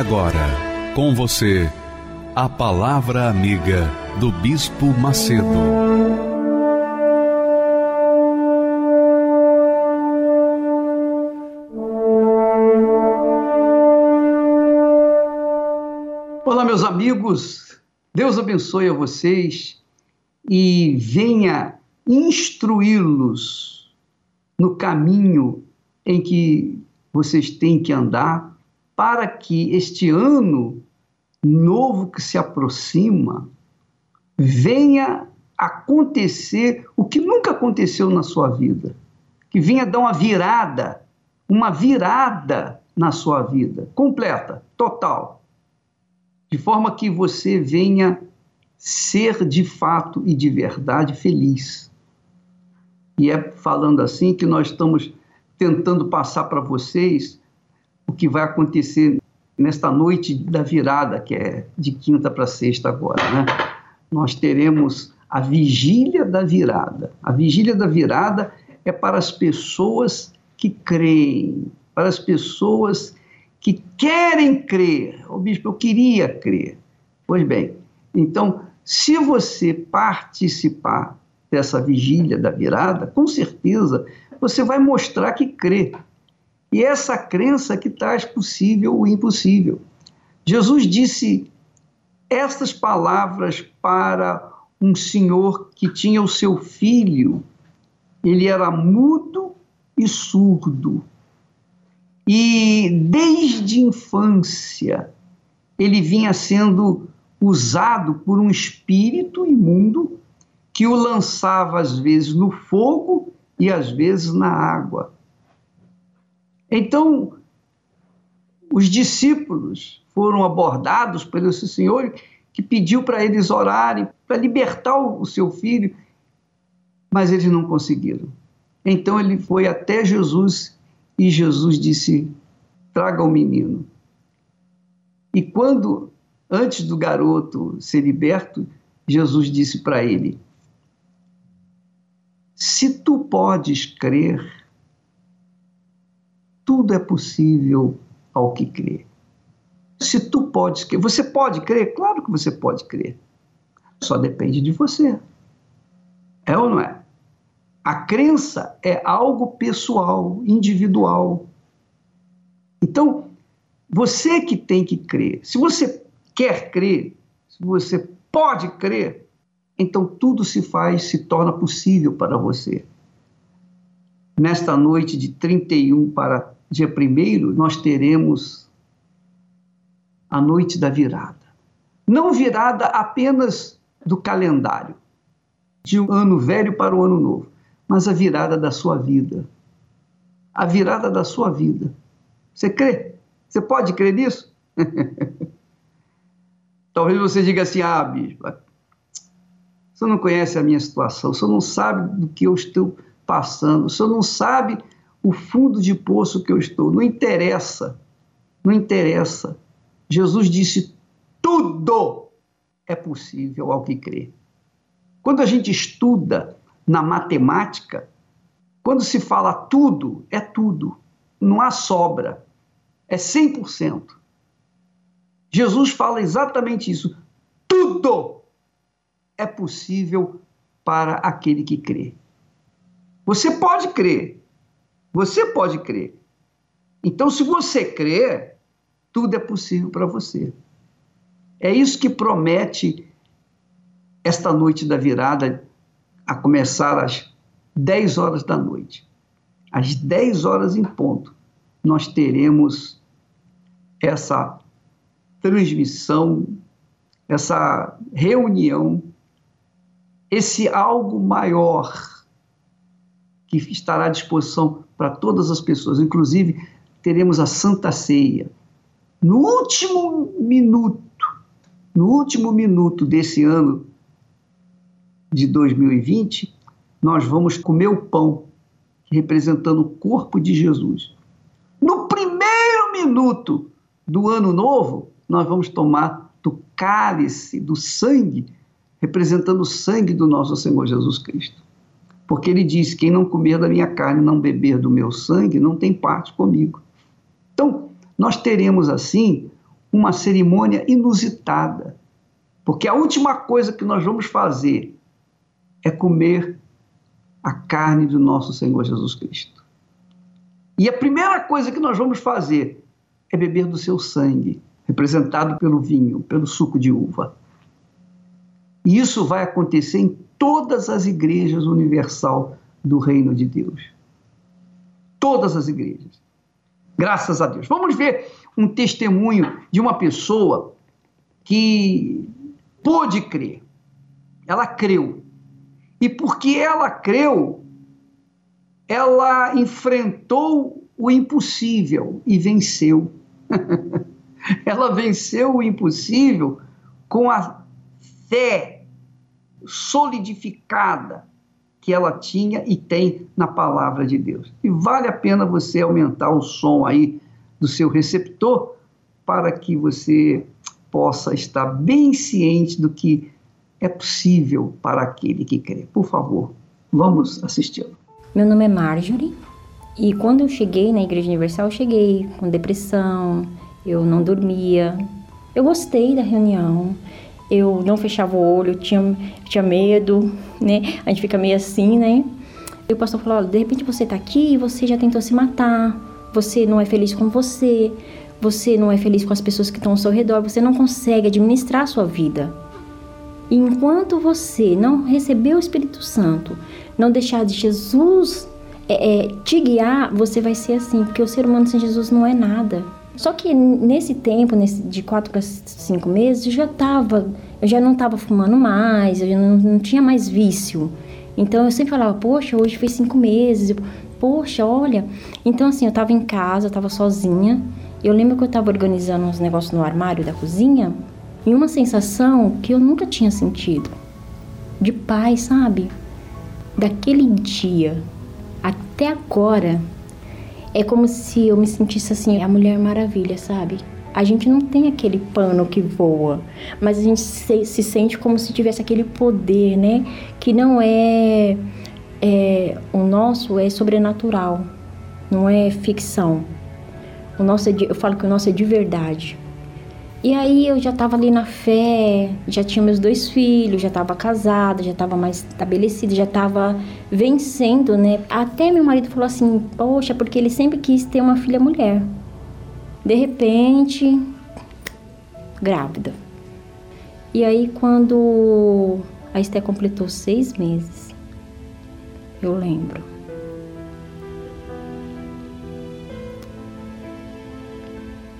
Agora, com você, a Palavra Amiga do Bispo Macedo. Olá, meus amigos, Deus abençoe a vocês e venha instruí-los no caminho em que vocês têm que andar para que este ano novo que se aproxima venha acontecer o que nunca aconteceu na sua vida, que venha dar uma virada, uma virada na sua vida, completa, total, de forma que você venha ser de fato e de verdade feliz. E é falando assim que nós estamos tentando passar para vocês o que vai acontecer nesta noite da virada, que é de quinta para sexta agora, né? Nós teremos a vigília da virada. A vigília da virada é para as pessoas que creem, para as pessoas que querem crer. O bispo, eu queria crer. Pois bem, então, se você participar dessa vigília da virada, com certeza você vai mostrar que crê. E essa crença que traz possível o impossível. Jesus disse estas palavras para um senhor que tinha o seu filho. Ele era mudo e surdo. E desde infância ele vinha sendo usado por um espírito imundo que o lançava às vezes no fogo e às vezes na água. Então, os discípulos foram abordados pelo esse Senhor que pediu para eles orarem, para libertar o seu filho, mas eles não conseguiram. Então ele foi até Jesus e Jesus disse: traga o menino. E quando, antes do garoto ser liberto, Jesus disse para ele: Se tu podes crer, tudo é possível ao que crê. Se tu podes crer, você pode crer? Claro que você pode crer. Só depende de você. É ou não é? A crença é algo pessoal, individual. Então, você que tem que crer. Se você quer crer, se você pode crer, então tudo se faz, se torna possível para você. Nesta noite de 31 para dia 1 nós teremos a noite da virada. Não virada apenas do calendário, de um ano velho para o ano novo, mas a virada da sua vida. A virada da sua vida. Você crê? Você pode crer nisso? Talvez você diga assim: ah, bispo, você não conhece a minha situação, você não sabe do que eu estou passando, você não sabe o fundo de poço que eu estou. Não interessa, não interessa. Jesus disse: tudo é possível ao que crê. Quando a gente estuda na matemática, quando se fala tudo, é tudo. Não há sobra. É 100%. Jesus fala exatamente isso. Tudo é possível para aquele que crê. Você pode crer, você pode crer. Então, se você crer, tudo é possível para você. É isso que promete esta noite da virada, a começar às 10 horas da noite. Às 10 horas em ponto, nós teremos essa transmissão, essa reunião, esse algo maior que estará à disposição para todas as pessoas, inclusive teremos a Santa Ceia. No último minuto, no último minuto desse ano de 2020, nós vamos comer o pão, representando o corpo de Jesus. No primeiro minuto do ano novo, nós vamos tomar do cálice, do sangue, representando o sangue do nosso Senhor Jesus Cristo. Porque ele diz: quem não comer da minha carne, não beber do meu sangue, não tem parte comigo. Então, nós teremos assim uma cerimônia inusitada, porque a última coisa que nós vamos fazer é comer a carne do nosso Senhor Jesus Cristo. E a primeira coisa que nós vamos fazer é beber do seu sangue, representado pelo vinho, pelo suco de uva. E isso vai acontecer em todas as igrejas universal do reino de Deus. Todas as igrejas. Graças a Deus. Vamos ver um testemunho de uma pessoa que pôde crer. Ela creu. E porque ela creu, ela enfrentou o impossível e venceu. ela venceu o impossível com a fé solidificada que ela tinha e tem na palavra de Deus. E vale a pena você aumentar o som aí do seu receptor para que você possa estar bem ciente do que é possível para aquele que crê. Por favor, vamos assisti-lo. Meu nome é Marjorie e quando eu cheguei na Igreja Universal, eu cheguei com depressão, eu não dormia. Eu gostei da reunião, eu não fechava o olho, tinha, tinha medo, né? A gente fica meio assim, né? E o pastor falou: de repente você tá aqui e você já tentou se matar, você não é feliz com você, você não é feliz com as pessoas que estão ao seu redor, você não consegue administrar a sua vida. E enquanto você não receber o Espírito Santo, não deixar de Jesus é, é, te guiar, você vai ser assim, porque o ser humano sem Jesus não é nada. Só que nesse tempo, nesse, de quatro para cinco meses, eu já tava, eu já não estava fumando mais, eu já não, não, tinha mais vício. Então eu sempre falava, poxa, hoje fez cinco meses, poxa, olha. Então assim, eu estava em casa, eu estava sozinha. Eu lembro que eu estava organizando uns negócios no armário da cozinha e uma sensação que eu nunca tinha sentido de paz, sabe? Daquele dia até agora é como se eu me sentisse assim, a Mulher Maravilha, sabe? A gente não tem aquele pano que voa, mas a gente se, se sente como se tivesse aquele poder, né? Que não é, é o nosso é sobrenatural, não é ficção. O nosso é de, eu falo que o nosso é de verdade. E aí eu já estava ali na fé, já tinha meus dois filhos, já estava casada, já estava mais estabelecida, já estava vencendo, né? Até meu marido falou assim: "Poxa, porque ele sempre quis ter uma filha mulher". De repente, grávida. E aí quando a Esté completou seis meses, eu lembro.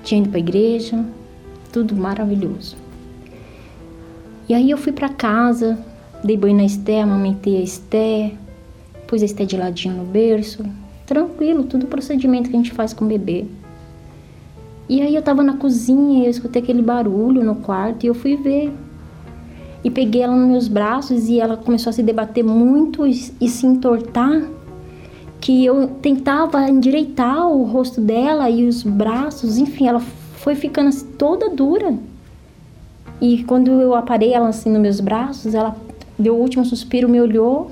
Tinha ido para a igreja, tudo maravilhoso. E aí eu fui para casa, dei banho na Esté, amamentei a Esté, pus a Esté de ladinho no berço, tranquilo, tudo procedimento que a gente faz com o bebê. E aí eu tava na cozinha e eu escutei aquele barulho no quarto e eu fui ver. E peguei ela nos meus braços e ela começou a se debater muito e, e se entortar que eu tentava endireitar o rosto dela e os braços, enfim, ela foi ficando assim, toda dura. E quando eu aparei ela assim nos meus braços, ela deu o último suspiro, me olhou,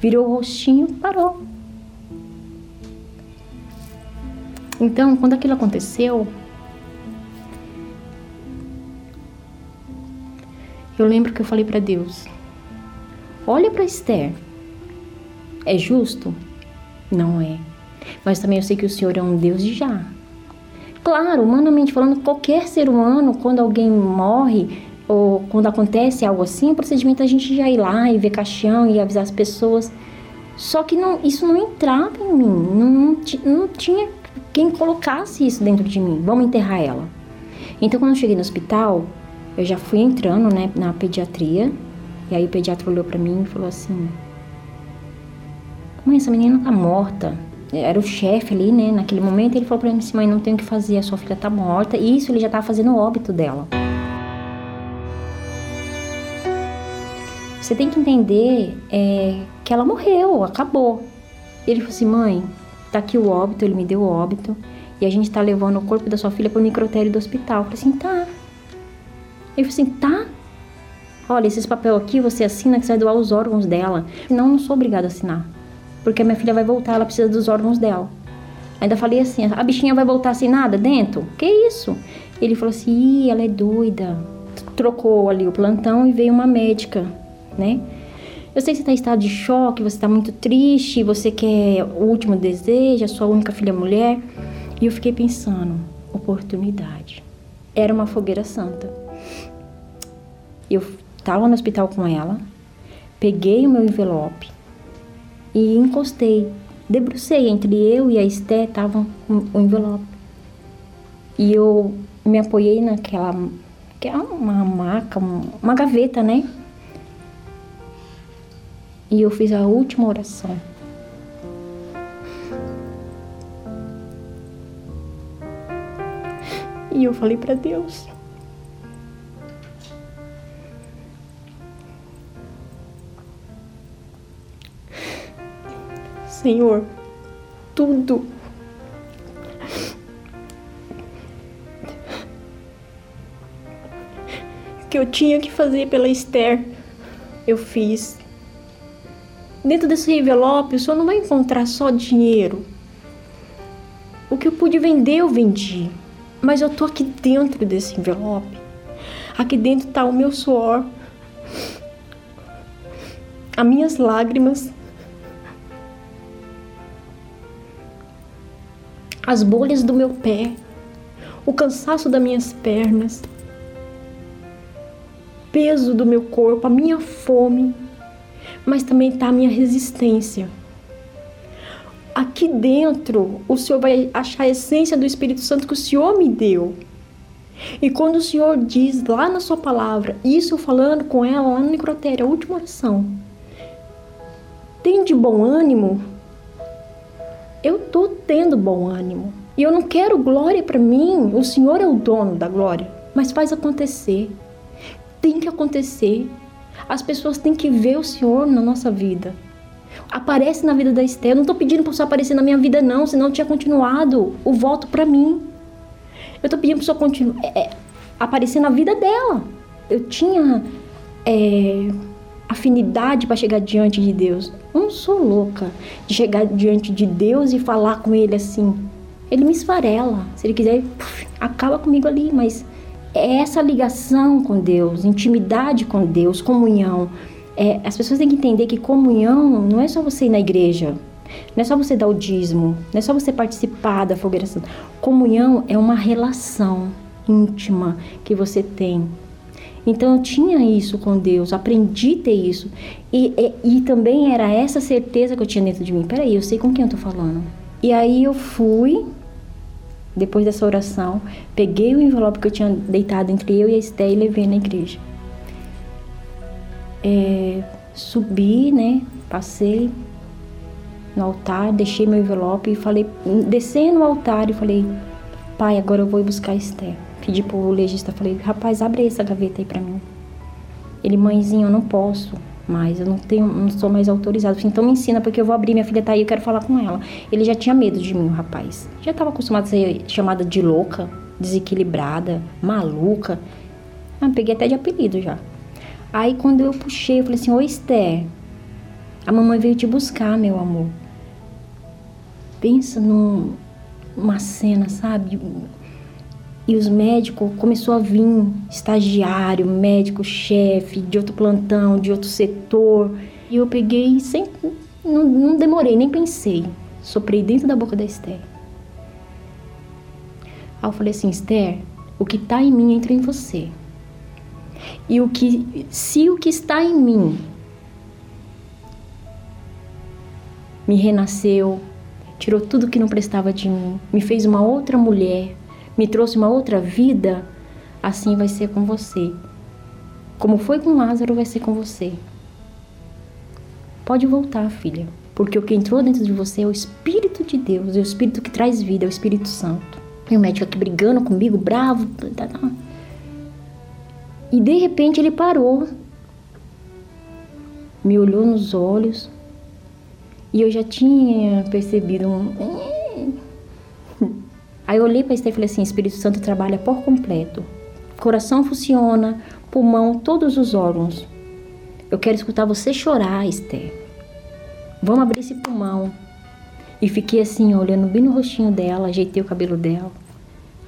virou o rostinho, parou. Então, quando aquilo aconteceu, eu lembro que eu falei para Deus: Olha para Esther. É justo? Não é. Mas também eu sei que o Senhor é um Deus de já. Claro, humanamente falando, qualquer ser humano, quando alguém morre ou quando acontece algo assim, o procedimento é a gente já ir lá e ver caixão e avisar as pessoas. Só que não, isso não entrava em mim, não, não, não tinha quem colocasse isso dentro de mim. Vamos enterrar ela. Então, quando eu cheguei no hospital, eu já fui entrando né, na pediatria. E aí o pediatra olhou para mim e falou assim: Mãe, essa menina tá morta. Era o chefe ali, né, naquele momento, ele falou para mim assim, mãe, não tem o que fazer, a sua filha tá morta. E isso ele já tava fazendo o óbito dela. Você tem que entender é, que ela morreu, acabou. Ele falou assim, mãe, tá aqui o óbito, ele me deu o óbito, e a gente tá levando o corpo da sua filha pro necrotério do hospital. Eu falei assim, tá. Ele falou assim, tá? Olha, esses papel aqui você assina que você vai doar os órgãos dela. Não, não sou obrigada a assinar. Porque a minha filha vai voltar, ela precisa dos órgãos dela. Ainda falei assim, a bichinha vai voltar sem nada dentro? Que isso? Ele falou assim, Ih, ela é doida. Trocou ali o plantão e veio uma médica, né? Eu sei que você está em estado de choque, você está muito triste, você quer o último desejo, a sua única filha mulher. E eu fiquei pensando, oportunidade. Era uma fogueira santa. Eu estava no hospital com ela, peguei o meu envelope e encostei, debrucei entre eu e a Esté, tava o envelope. E eu me apoiei naquela, que é uma maca, uma gaveta, né? E eu fiz a última oração. E eu falei para Deus: Senhor, tudo que eu tinha que fazer pela Esther, eu fiz. Dentro desse envelope, o senhor não vai encontrar só dinheiro. O que eu pude vender, eu vendi. Mas eu tô aqui dentro desse envelope. Aqui dentro tá o meu suor, as minhas lágrimas, as bolhas do meu pé, o cansaço das minhas pernas, peso do meu corpo, a minha fome, mas também está a minha resistência. Aqui dentro, o Senhor vai achar a essência do Espírito Santo que o Senhor me deu. E quando o Senhor diz lá na sua palavra, isso falando com ela lá no necrotério, a última oração, tem de bom ânimo, eu tô tendo bom ânimo. E eu não quero glória para mim. O Senhor é o dono da glória. Mas faz acontecer. Tem que acontecer. As pessoas têm que ver o Senhor na nossa vida. Aparece na vida da Esther. Eu não tô pedindo para você aparecer na minha vida, não, senão eu tinha continuado o voto para mim. Eu tô pedindo para você continuar, é, é, aparecer na vida dela. Eu tinha. É, afinidade para chegar diante de Deus. Eu não sou louca de chegar diante de Deus e falar com Ele assim. Ele me esfarela. Se Ele quiser, acaba comigo ali. Mas é essa ligação com Deus, intimidade com Deus, comunhão. É, as pessoas têm que entender que comunhão não é só você ir na igreja. Não é só você dar o dízimo, não é só você participar da fogueira santa. Comunhão é uma relação íntima que você tem então eu tinha isso com Deus, aprendi a ter isso. E, e, e, também era essa certeza que eu tinha dentro de mim. Peraí, eu sei com quem eu tô falando. E aí eu fui, depois dessa oração, peguei o envelope que eu tinha deitado entre eu e a Esté e levei na igreja. É, subi, né? Passei no altar, deixei meu envelope e falei, desci no altar e falei, pai, agora eu vou buscar a Esté. Pedi pro legista, falei, rapaz, abre essa gaveta aí pra mim. Ele, mãezinho, eu não posso mais, eu não tenho, não sou mais autorizado. Falei, então me ensina, porque eu vou abrir, minha filha tá aí, eu quero falar com ela. Ele já tinha medo de mim, o rapaz. Já tava acostumado a ser chamada de louca, desequilibrada, maluca. Ah, peguei até de apelido já. Aí quando eu puxei, eu falei assim, ô Esther, a mamãe veio te buscar, meu amor. Pensa numa cena, sabe? E os médicos começou a vir estagiário, médico, chefe, de outro plantão, de outro setor. E eu peguei sem não, não demorei, nem pensei. Soprei dentro da boca da Esther. Aí eu falei assim, Esther, o que está em mim entra em você. E o que se o que está em mim me renasceu, tirou tudo que não prestava de mim, me fez uma outra mulher, me trouxe uma outra vida, assim vai ser com você. Como foi com Lázaro, vai ser com você. Pode voltar, filha. Porque o que entrou dentro de você é o Espírito de Deus, é o Espírito que traz vida, é o Espírito Santo. E o médico aqui brigando comigo, bravo. Tá, tá. E de repente ele parou, me olhou nos olhos e eu já tinha percebido um. Aí eu olhei para Esther e falei assim: Espírito Santo trabalha por completo. Coração funciona, pulmão, todos os órgãos. Eu quero escutar você chorar, Esther. Vamos abrir esse pulmão. E fiquei assim, olhando bem no rostinho dela, ajeitei o cabelo dela.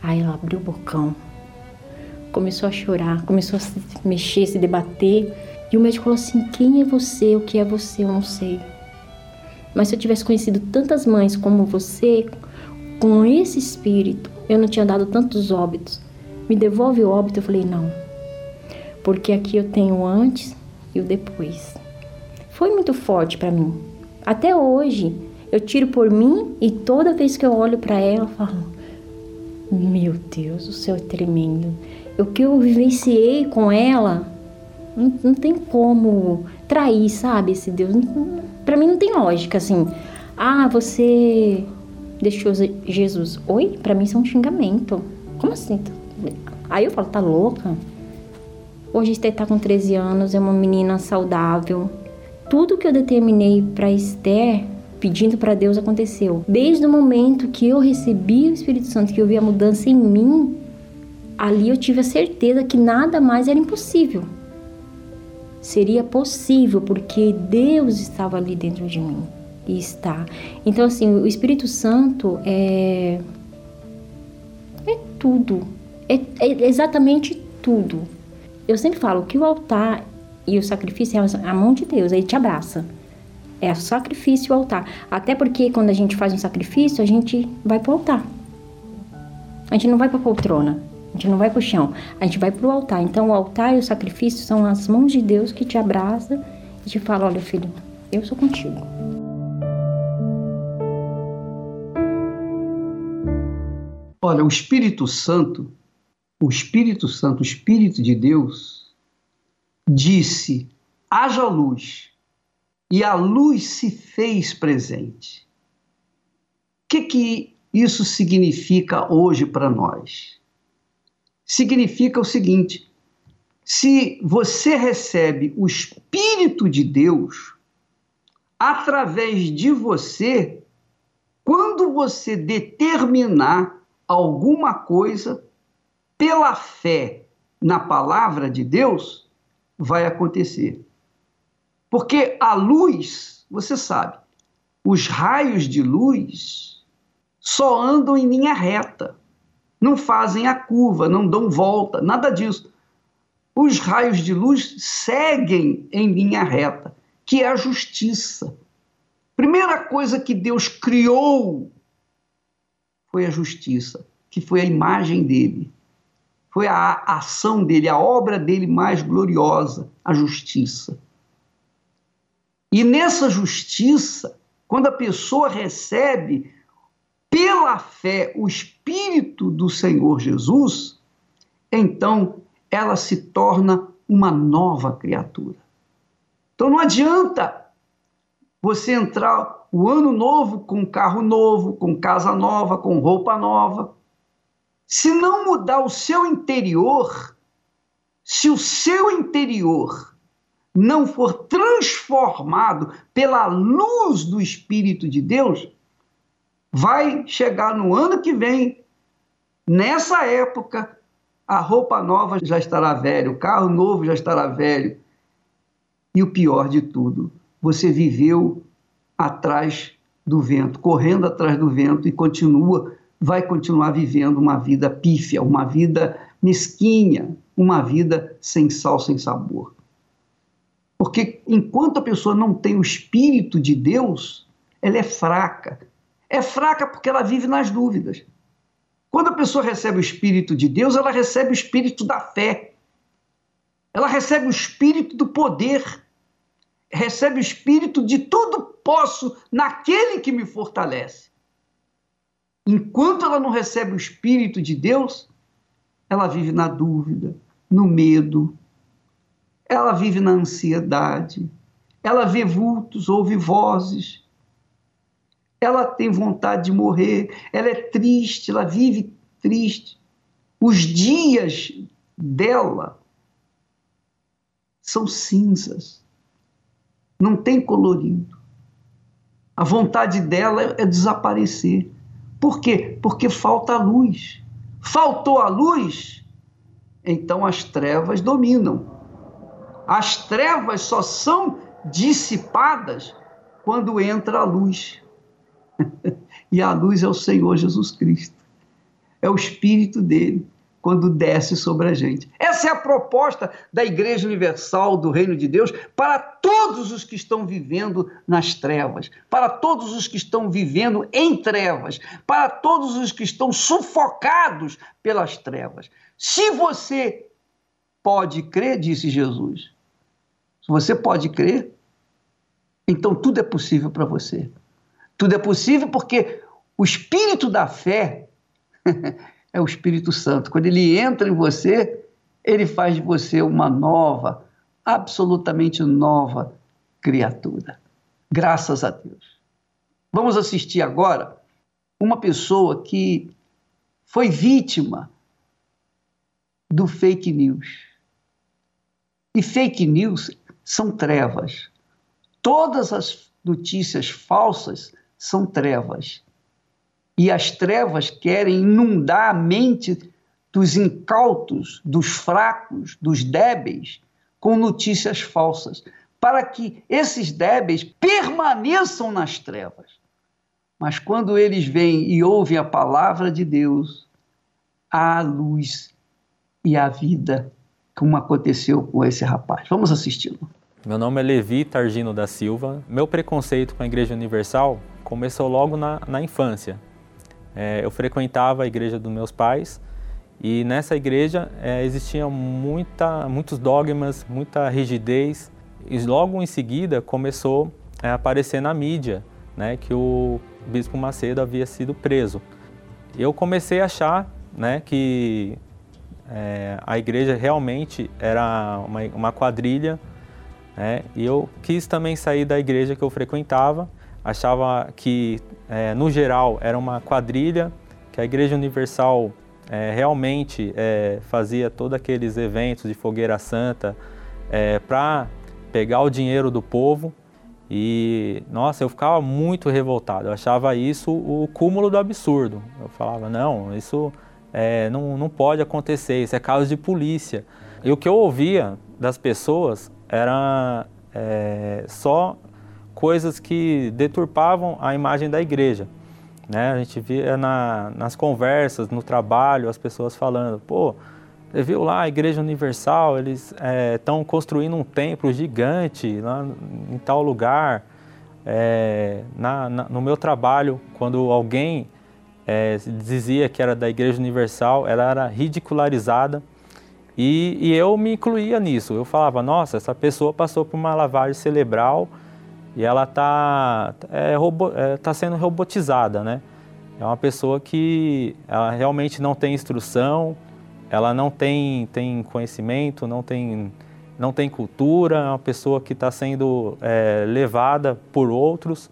Aí ela abriu o bocão. Começou a chorar, começou a se mexer, se debater. E o médico falou assim: Quem é você? O que é você? Eu não sei. Mas se eu tivesse conhecido tantas mães como você, com esse espírito, eu não tinha dado tantos óbitos. Me devolve o óbito? Eu falei: Não. Porque aqui eu tenho antes e o depois. Foi muito forte para mim. Até hoje, eu tiro por mim e toda vez que eu olho para ela, eu falo: Meu Deus, o céu é tremendo. O que eu vivenciei com ela, não, não tem como trair, sabe? Esse Deus. Para mim não tem lógica assim. Ah, você deixou Jesus. Oi? Para mim isso é um xingamento. Como assim? Aí eu falo, tá louca? Hoje Esther tá com 13 anos, é uma menina saudável. Tudo que eu determinei para Esther, pedindo para Deus, aconteceu. Desde o momento que eu recebi o Espírito Santo, que eu vi a mudança em mim, ali eu tive a certeza que nada mais era impossível seria possível porque Deus estava ali dentro de mim e está. Então assim, o Espírito Santo é é tudo, é, é exatamente tudo. Eu sempre falo que o altar e o sacrifício é a mão de Deus, ele te abraça. É o sacrifício e o altar. Até porque quando a gente faz um sacrifício, a gente vai para o altar. A gente não vai para a poltrona. A gente não vai para o chão, a gente vai para o altar. Então, o altar e o sacrifício são as mãos de Deus que te abraça e te fala: Olha, filho, eu sou contigo. Olha, o Espírito Santo, o Espírito Santo, o Espírito de Deus, disse: haja luz, e a luz se fez presente. O que, que isso significa hoje para nós? significa o seguinte: se você recebe o Espírito de Deus através de você, quando você determinar alguma coisa pela fé na palavra de Deus, vai acontecer. Porque a luz, você sabe, os raios de luz só andam em linha reta não fazem a curva, não dão volta, nada disso. Os raios de luz seguem em linha reta, que é a justiça. Primeira coisa que Deus criou foi a justiça, que foi a imagem dele. Foi a ação dele, a obra dele mais gloriosa, a justiça. E nessa justiça, quando a pessoa recebe pela fé o Espírito do Senhor Jesus, então ela se torna uma nova criatura. Então não adianta você entrar o ano novo com carro novo, com casa nova, com roupa nova. Se não mudar o seu interior, se o seu interior não for transformado pela luz do Espírito de Deus, vai chegar no ano que vem, nessa época, a roupa nova já estará velha, o carro novo já estará velho. E o pior de tudo, você viveu atrás do vento, correndo atrás do vento e continua, vai continuar vivendo uma vida pífia, uma vida mesquinha, uma vida sem sal, sem sabor. Porque enquanto a pessoa não tem o espírito de Deus, ela é fraca, é fraca porque ela vive nas dúvidas. Quando a pessoa recebe o Espírito de Deus, ela recebe o Espírito da fé. Ela recebe o Espírito do poder. Recebe o Espírito de tudo posso naquele que me fortalece. Enquanto ela não recebe o Espírito de Deus, ela vive na dúvida, no medo, ela vive na ansiedade, ela vê vultos, ouve vozes, ela tem vontade de morrer, ela é triste, ela vive triste. Os dias dela são cinzas, não tem colorido. A vontade dela é desaparecer. Por quê? Porque falta luz. Faltou a luz, então as trevas dominam. As trevas só são dissipadas quando entra a luz. e a luz é o Senhor Jesus Cristo. É o Espírito dele quando desce sobre a gente. Essa é a proposta da Igreja Universal do Reino de Deus para todos os que estão vivendo nas trevas, para todos os que estão vivendo em trevas, para todos os que estão sufocados pelas trevas. Se você pode crer, disse Jesus, se você pode crer, então tudo é possível para você. Tudo é possível porque o espírito da fé é o Espírito Santo. Quando ele entra em você, ele faz de você uma nova, absolutamente nova criatura. Graças a Deus. Vamos assistir agora uma pessoa que foi vítima do fake news. E fake news são trevas. Todas as notícias falsas são trevas. E as trevas querem inundar a mente dos incautos, dos fracos, dos débeis, com notícias falsas, para que esses débeis permaneçam nas trevas. Mas quando eles vêm e ouvem a palavra de Deus, há a luz e a vida, como aconteceu com esse rapaz. Vamos assisti-lo. Meu nome é Levi Targino da Silva. Meu preconceito com a Igreja Universal começou logo na, na infância. É, eu frequentava a igreja dos meus pais e nessa igreja é, existia muita, muitos dogmas, muita rigidez e logo em seguida começou a aparecer na mídia né, que o Bispo Macedo havia sido preso. Eu comecei a achar né, que é, a igreja realmente era uma, uma quadrilha né, e eu quis também sair da igreja que eu frequentava achava que, é, no geral, era uma quadrilha, que a Igreja Universal é, realmente é, fazia todos aqueles eventos de fogueira santa é, para pegar o dinheiro do povo. E, nossa, eu ficava muito revoltado. Eu achava isso o cúmulo do absurdo. Eu falava, não, isso é, não, não pode acontecer, isso é caso de polícia. E o que eu ouvia das pessoas era é, só coisas que deturpavam a imagem da igreja. Né? A gente via na, nas conversas, no trabalho, as pessoas falando, pô, você viu lá a Igreja Universal, eles estão é, construindo um templo gigante lá em tal lugar. É, na, na, no meu trabalho, quando alguém é, dizia que era da Igreja Universal, ela era ridicularizada e, e eu me incluía nisso. Eu falava, nossa, essa pessoa passou por uma lavagem cerebral e ela está é, é, tá sendo robotizada, né? É uma pessoa que ela realmente não tem instrução, ela não tem, tem conhecimento, não tem, não tem cultura, é uma pessoa que está sendo é, levada por outros.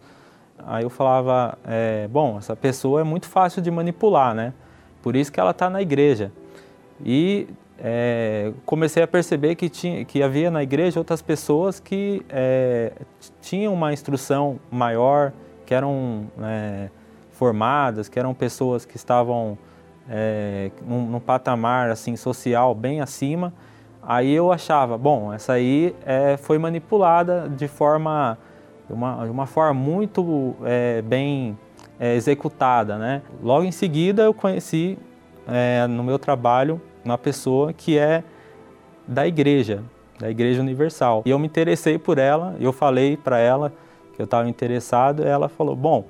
Aí eu falava, é, bom, essa pessoa é muito fácil de manipular, né? Por isso que ela está na igreja. E é, comecei a perceber que, tinha, que havia na igreja outras pessoas que é, tinham uma instrução maior, que eram é, formadas, que eram pessoas que estavam é, num, num, patamar assim social bem acima. Aí eu achava, bom, essa aí é, foi manipulada de forma, uma, uma forma muito é, bem executada, né? Logo em seguida eu conheci no meu trabalho uma pessoa que é da igreja, da Igreja Universal. E eu me interessei por ela, eu falei para ela que eu estava interessado, ela falou: Bom,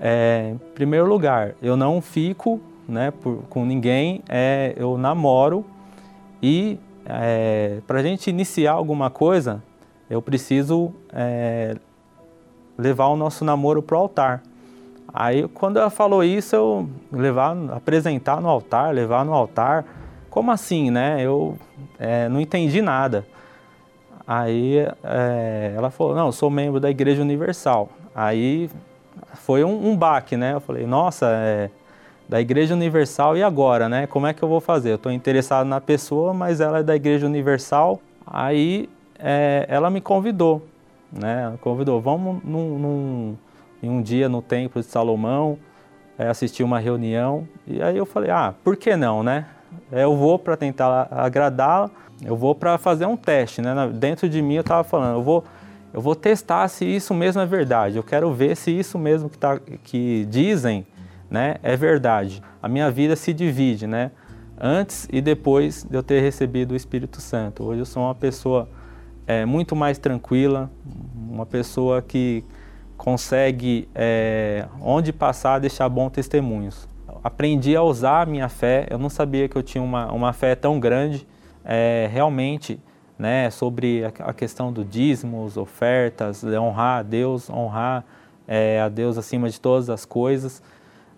é, em primeiro lugar, eu não fico né, por, com ninguém, é, eu namoro e é, para a gente iniciar alguma coisa, eu preciso é, levar o nosso namoro para o altar. Aí, quando ela falou isso, eu levar, apresentar no altar, levar no altar como assim, né? Eu é, não entendi nada. Aí é, ela falou, não, eu sou membro da Igreja Universal. Aí foi um, um baque, né? Eu falei, nossa, é, da Igreja Universal e agora, né? Como é que eu vou fazer? Eu estou interessado na pessoa, mas ela é da Igreja Universal. Aí é, ela me convidou, né? Convidou, vamos num, num, em um dia no Templo de Salomão é, assistir uma reunião. E aí eu falei, ah, por que não, né? É, eu vou para tentar agradá-la, eu vou para fazer um teste, né? Dentro de mim eu estava falando, eu vou eu vou testar se isso mesmo é verdade. Eu quero ver se isso mesmo que, tá, que dizem né, é verdade. A minha vida se divide, né? Antes e depois de eu ter recebido o Espírito Santo. Hoje eu sou uma pessoa é, muito mais tranquila, uma pessoa que consegue, é, onde passar, deixar bons testemunhos. Aprendi a usar a minha fé, eu não sabia que eu tinha uma, uma fé tão grande. É, realmente, né, sobre a questão do dízimos, ofertas, honrar a Deus, honrar é, a Deus acima de todas as coisas.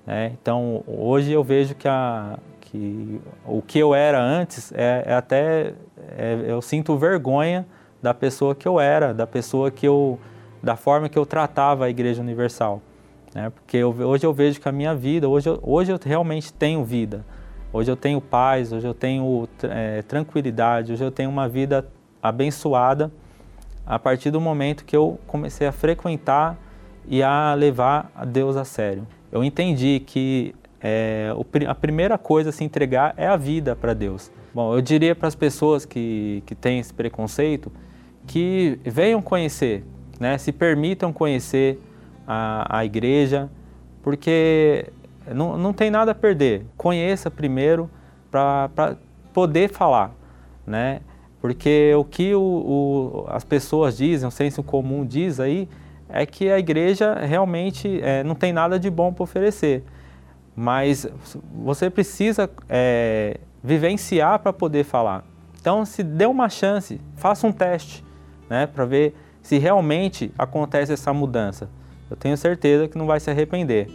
Né? Então, hoje eu vejo que, a, que o que eu era antes é, é até é, eu sinto vergonha da pessoa que eu era, da pessoa que eu, da forma que eu tratava a Igreja Universal, né? Porque eu, hoje eu vejo que a minha vida, hoje eu, hoje eu realmente tenho vida. Hoje eu tenho paz, hoje eu tenho é, tranquilidade, hoje eu tenho uma vida abençoada a partir do momento que eu comecei a frequentar e a levar a Deus a sério. Eu entendi que é, a primeira coisa a se entregar é a vida para Deus. Bom, eu diria para as pessoas que, que têm esse preconceito que venham conhecer, né, se permitam conhecer a, a igreja, porque não, não tem nada a perder. Conheça primeiro para poder falar, né? Porque o que o, o, as pessoas dizem, o senso comum diz aí, é que a igreja realmente é, não tem nada de bom para oferecer. Mas você precisa é, vivenciar para poder falar. Então, se dê uma chance, faça um teste, né, para ver se realmente acontece essa mudança. Eu tenho certeza que não vai se arrepender.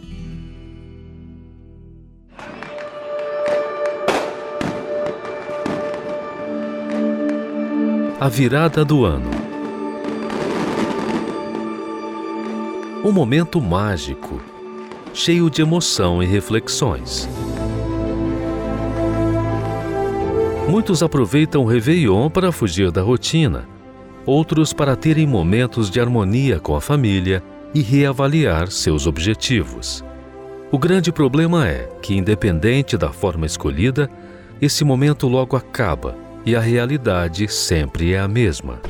A virada do ano. Um momento mágico, cheio de emoção e reflexões. Muitos aproveitam o Réveillon para fugir da rotina, outros para terem momentos de harmonia com a família e reavaliar seus objetivos. O grande problema é que, independente da forma escolhida, esse momento logo acaba e a realidade sempre é a mesma.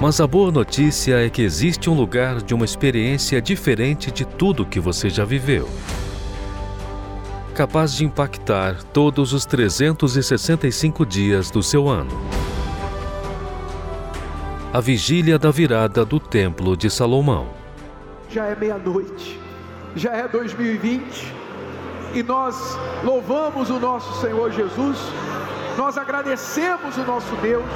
Mas a boa notícia é que existe um lugar de uma experiência diferente de tudo que você já viveu. Capaz de impactar todos os 365 dias do seu ano a vigília da virada do Templo de Salomão. Já é meia-noite, já é 2020 e nós louvamos o nosso Senhor Jesus, nós agradecemos o nosso Deus.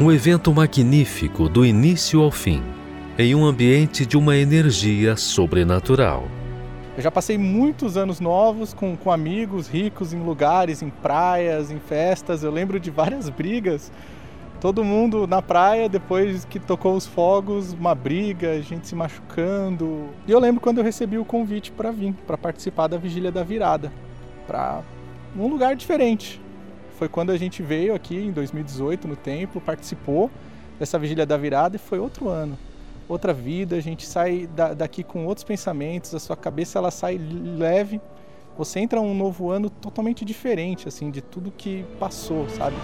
Um evento magnífico do início ao fim, em um ambiente de uma energia sobrenatural. Eu já passei muitos anos novos com, com amigos ricos em lugares, em praias, em festas. Eu lembro de várias brigas. Todo mundo na praia, depois que tocou os fogos, uma briga, gente se machucando. E eu lembro quando eu recebi o convite para vir, para participar da Vigília da Virada, para um lugar diferente. Foi quando a gente veio aqui em 2018 no templo, participou dessa Vigília da Virada e foi outro ano outra vida, a gente sai daqui com outros pensamentos, a sua cabeça ela sai leve, você entra um novo ano totalmente diferente assim de tudo que passou, sabe?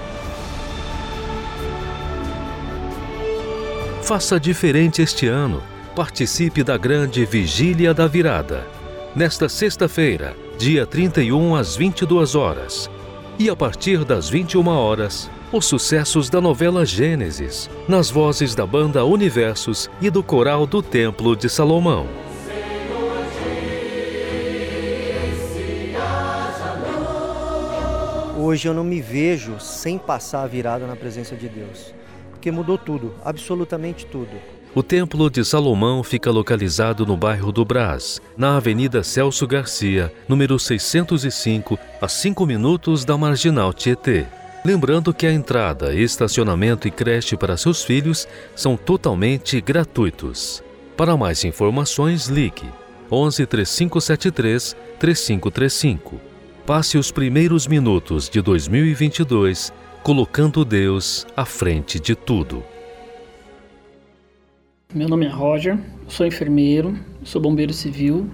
Faça diferente este ano. Participe da grande Vigília da Virada. Nesta sexta-feira, dia 31 às 22 horas. E a partir das 21 horas, os sucessos da novela Gênesis, nas vozes da banda Universos e do coral do Templo de Salomão. Hoje eu não me vejo sem passar a virada na presença de Deus, porque mudou tudo, absolutamente tudo. O Templo de Salomão fica localizado no bairro do Brás, na Avenida Celso Garcia, número 605, a 5 minutos da Marginal Tietê. Lembrando que a entrada, estacionamento e creche para seus filhos são totalmente gratuitos. Para mais informações, ligue 11 3573 3535. Passe os primeiros minutos de 2022 colocando Deus à frente de tudo. Meu nome é Roger, sou enfermeiro, sou bombeiro civil.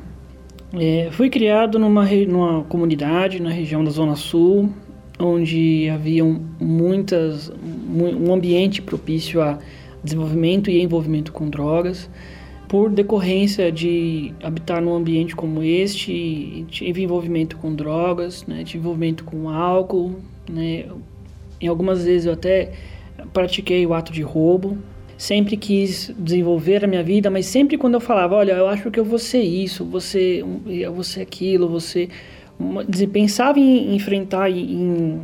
É, fui criado numa, numa comunidade na região da Zona Sul, onde havia muitas, um ambiente propício a desenvolvimento e envolvimento com drogas. Por decorrência de habitar num ambiente como este, tive envolvimento com drogas, né, tive envolvimento com álcool, né, em algumas vezes eu até pratiquei o ato de roubo, sempre quis desenvolver a minha vida, mas sempre quando eu falava, olha, eu acho que eu vou ser isso, você, vou ser aquilo, você pensava em enfrentar, em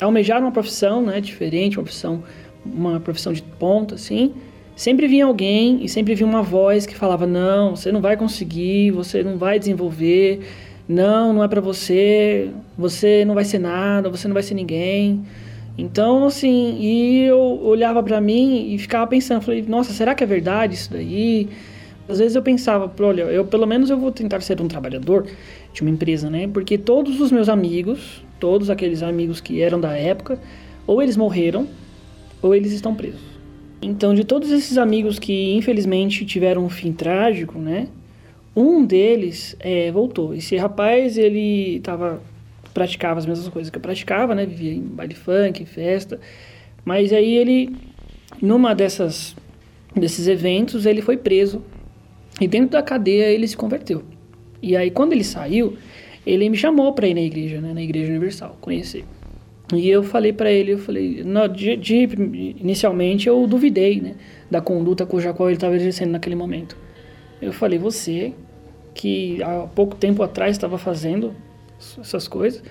almejar uma profissão, né, diferente, uma profissão, uma profissão de ponta, assim. Sempre vinha alguém e sempre vinha uma voz que falava: não, você não vai conseguir, você não vai desenvolver, não, não é para você, você não vai ser nada, você não vai ser ninguém. Então, assim, e eu olhava para mim e ficava pensando, falei, nossa, será que é verdade isso daí? Às vezes eu pensava, olha, eu pelo menos eu vou tentar ser um trabalhador de uma empresa, né? Porque todos os meus amigos, todos aqueles amigos que eram da época, ou eles morreram, ou eles estão presos. Então, de todos esses amigos que infelizmente tiveram um fim trágico, né? Um deles é, voltou. Esse rapaz, ele tava praticava as mesmas coisas que eu praticava, né? Vivia em baile funk, em festa. Mas aí ele, numa dessas desses eventos, ele foi preso. E dentro da cadeia ele se converteu. E aí quando ele saiu, ele me chamou para ir na igreja, né? Na igreja universal, conhecer. E eu falei para ele, eu falei, não, de, de, inicialmente eu duvidei, né, da conduta cuja qual ele estava exercendo naquele momento. Eu falei, você que há pouco tempo atrás estava fazendo essas coisas.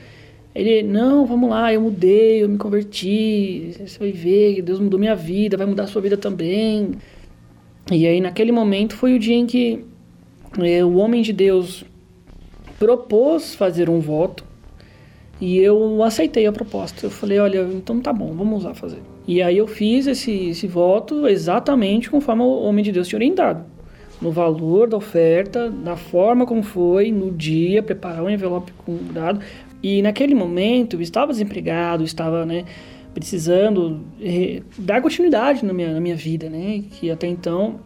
Ele, não, vamos lá, eu mudei, eu me converti, você vai ver Deus mudou minha vida, vai mudar a sua vida também. E aí, naquele momento, foi o dia em que é, o homem de Deus propôs fazer um voto e eu aceitei a proposta. Eu falei, olha, então tá bom, vamos lá fazer. E aí eu fiz esse, esse voto exatamente conforme o homem de Deus tinha orientado no valor da oferta, na forma como foi, no dia, preparar um envelope com dado. E naquele momento eu estava desempregado, estava né, precisando dar continuidade na minha, na minha vida, né? Que até então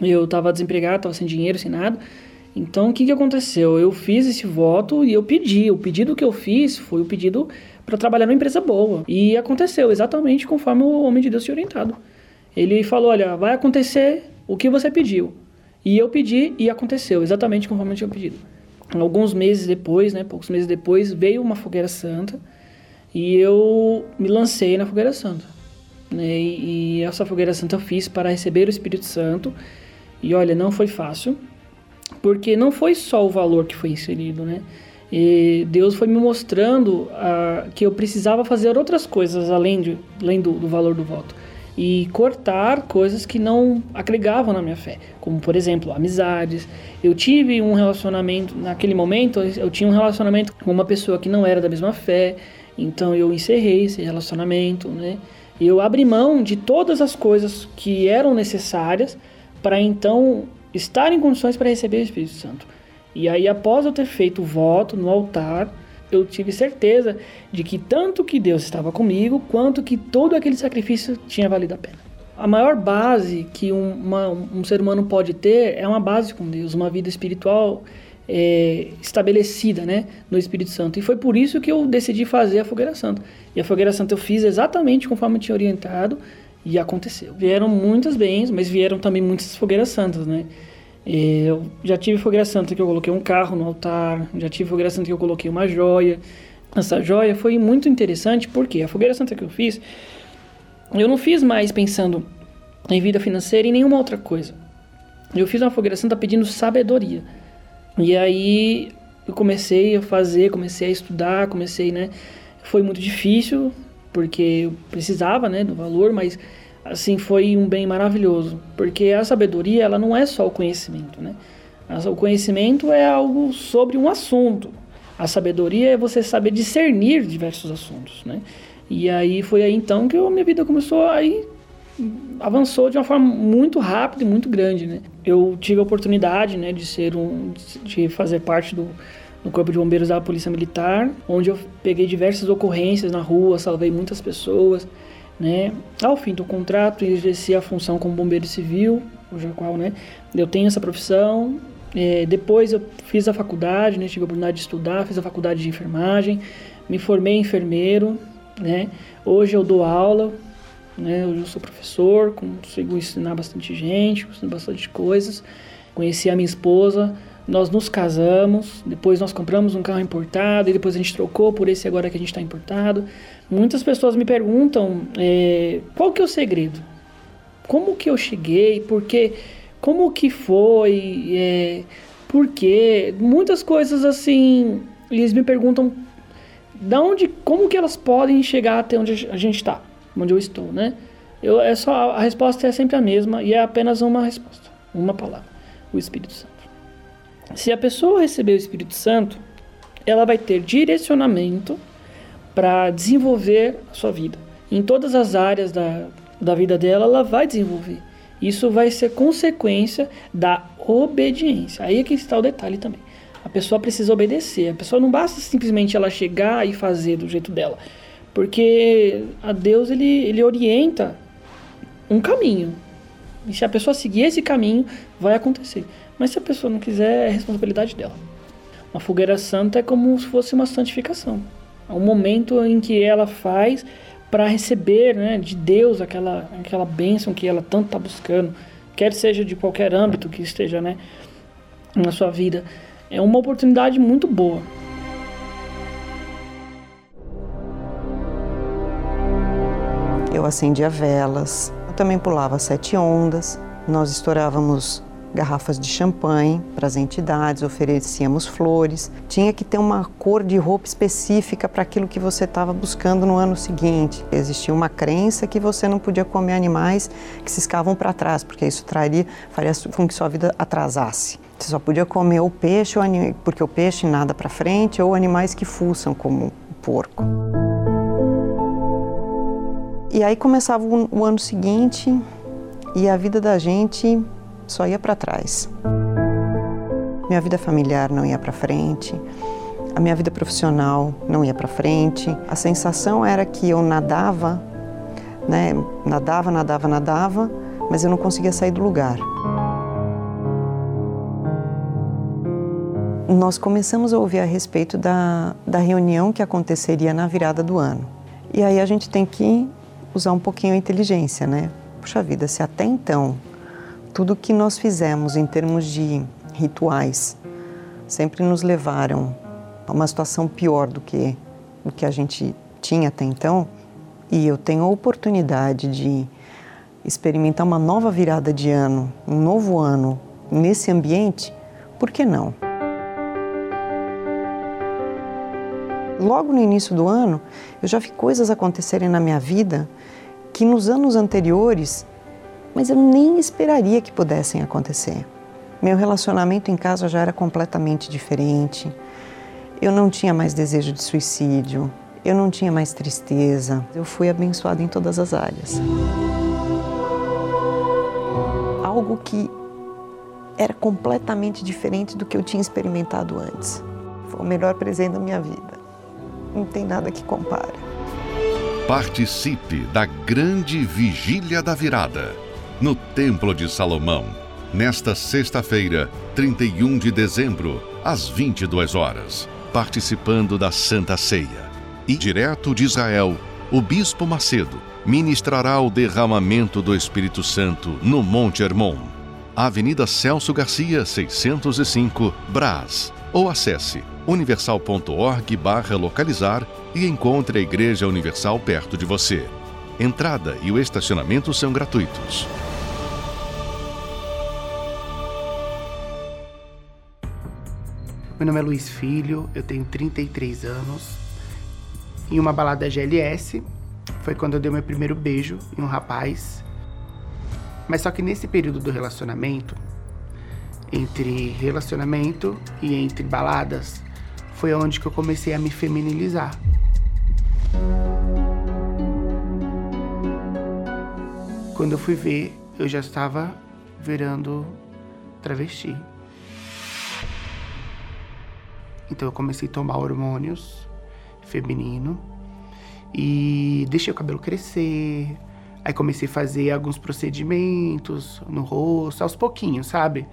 eu estava desempregado, estava sem dinheiro, sem nada. Então o que, que aconteceu? Eu fiz esse voto e eu pedi. O pedido que eu fiz foi o pedido para trabalhar numa empresa boa. E aconteceu exatamente conforme o homem de Deus tinha orientado. Ele falou: Olha, vai acontecer o que você pediu. E eu pedi e aconteceu, exatamente conforme eu tinha pedido. Alguns meses depois, né, poucos meses depois, veio uma fogueira santa e eu me lancei na fogueira santa. Né, e, e essa fogueira santa eu fiz para receber o Espírito Santo. E olha, não foi fácil, porque não foi só o valor que foi inserido, né? E Deus foi me mostrando uh, que eu precisava fazer outras coisas além, de, além do, do valor do voto e cortar coisas que não agregavam na minha fé, como por exemplo amizades. Eu tive um relacionamento naquele momento, eu tinha um relacionamento com uma pessoa que não era da mesma fé, então eu encerrei esse relacionamento, né? Eu abri mão de todas as coisas que eram necessárias para então estar em condições para receber o Espírito Santo. E aí após eu ter feito o voto no altar, eu tive certeza de que tanto que Deus estava comigo, quanto que todo aquele sacrifício tinha valido a pena. A maior base que um, uma, um ser humano pode ter é uma base com Deus, uma vida espiritual é, estabelecida né, no Espírito Santo. E foi por isso que eu decidi fazer a Fogueira Santa. E a Fogueira Santa eu fiz exatamente conforme eu tinha orientado e aconteceu. Vieram muitas bens, mas vieram também muitas fogueiras santas, né? Eu já tive fogueira santa que eu coloquei um carro no altar, já tive fogueira santa que eu coloquei uma joia. Essa joia foi muito interessante porque a fogueira santa que eu fiz, eu não fiz mais pensando em vida financeira e nenhuma outra coisa. Eu fiz uma fogueira santa pedindo sabedoria. E aí eu comecei a fazer, comecei a estudar, comecei, né? Foi muito difícil porque eu precisava, né, do valor, mas assim foi um bem maravilhoso, porque a sabedoria ela não é só o conhecimento, né? O conhecimento é algo sobre um assunto. A sabedoria é você saber discernir diversos assuntos, né? E aí foi aí então que a minha vida começou a ir avançou de uma forma muito rápida e muito grande, né? Eu tive a oportunidade, né, de ser um de fazer parte do, do corpo de bombeiros da Polícia Militar, onde eu peguei diversas ocorrências na rua, salvei muitas pessoas, né? Ao fim do contrato, exerci a função como bombeiro civil, hoje qual, né, eu tenho essa profissão. É, depois eu fiz a faculdade, né, tive a oportunidade de estudar, fiz a faculdade de enfermagem, me formei enfermeiro, né? Hoje eu dou aula, né? Eu sou professor, consigo ensinar bastante gente, ensinar bastante coisas. Conheci a minha esposa, nós nos casamos, depois nós compramos um carro importado e depois a gente trocou por esse agora que a gente está importado. Muitas pessoas me perguntam é, qual que é o segredo? Como que eu cheguei? Por quê? Como que foi? É, por quê? Muitas coisas assim, eles me perguntam da onde, como que elas podem chegar até onde a gente está, onde eu estou, né? Eu, é só a resposta é sempre a mesma e é apenas uma resposta, uma palavra, o Espírito Santo. Se a pessoa receber o Espírito Santo, ela vai ter direcionamento para desenvolver a sua vida. Em todas as áreas da, da vida dela, ela vai desenvolver. Isso vai ser consequência da obediência. Aí é que está o detalhe também. A pessoa precisa obedecer. A pessoa não basta simplesmente ela chegar e fazer do jeito dela. Porque a Deus ele, ele orienta um caminho. E se a pessoa seguir esse caminho, vai acontecer. Mas se a pessoa não quiser, é responsabilidade dela. Uma fogueira santa é como se fosse uma santificação. É um momento em que ela faz para receber né, de Deus aquela, aquela bênção que ela tanto está buscando, quer seja de qualquer âmbito que esteja né, na sua vida é uma oportunidade muito boa. Eu acendia velas, eu também pulava sete ondas, nós estourávamos garrafas de champanhe para as entidades, oferecíamos flores. Tinha que ter uma cor de roupa específica para aquilo que você estava buscando no ano seguinte. Existia uma crença que você não podia comer animais que se escavam para trás, porque isso traria, faria com que sua vida atrasasse. Você só podia comer o peixe, porque o peixe nada para frente, ou animais que fuçam, como o porco. E aí começava o ano seguinte e a vida da gente só ia para trás. Minha vida familiar não ia para frente, a minha vida profissional não ia para frente. A sensação era que eu nadava, né? Nadava, nadava, nadava, mas eu não conseguia sair do lugar. Nós começamos a ouvir a respeito da, da reunião que aconteceria na virada do ano. E aí a gente tem que usar um pouquinho a inteligência, né? Puxa vida, se até então tudo que nós fizemos em termos de rituais sempre nos levaram a uma situação pior do que o que a gente tinha até então, e eu tenho a oportunidade de experimentar uma nova virada de ano, um novo ano nesse ambiente, por que não? Logo no início do ano, eu já vi coisas acontecerem na minha vida que nos anos anteriores mas eu nem esperaria que pudessem acontecer. Meu relacionamento em casa já era completamente diferente. Eu não tinha mais desejo de suicídio, eu não tinha mais tristeza. Eu fui abençoada em todas as áreas. Algo que era completamente diferente do que eu tinha experimentado antes. Foi o melhor presente da minha vida. Não tem nada que compare. Participe da grande vigília da virada no Templo de Salomão, nesta sexta-feira, 31 de dezembro, às 22 horas, participando da Santa Ceia. E direto de Israel, o Bispo Macedo ministrará o derramamento do Espírito Santo no Monte Hermon, Avenida Celso Garcia, 605, Brás. Ou acesse universal.org/localizar e encontre a Igreja Universal perto de você. Entrada e o estacionamento são gratuitos. Meu nome é Luiz Filho, eu tenho 33 anos. Em uma balada GLS, foi quando eu dei meu primeiro beijo em um rapaz. Mas só que nesse período do relacionamento, entre relacionamento e entre baladas, foi onde que eu comecei a me feminilizar. Quando eu fui ver, eu já estava virando travesti. Então eu comecei a tomar hormônios feminino e deixei o cabelo crescer. Aí comecei a fazer alguns procedimentos no rosto, aos pouquinhos, sabe?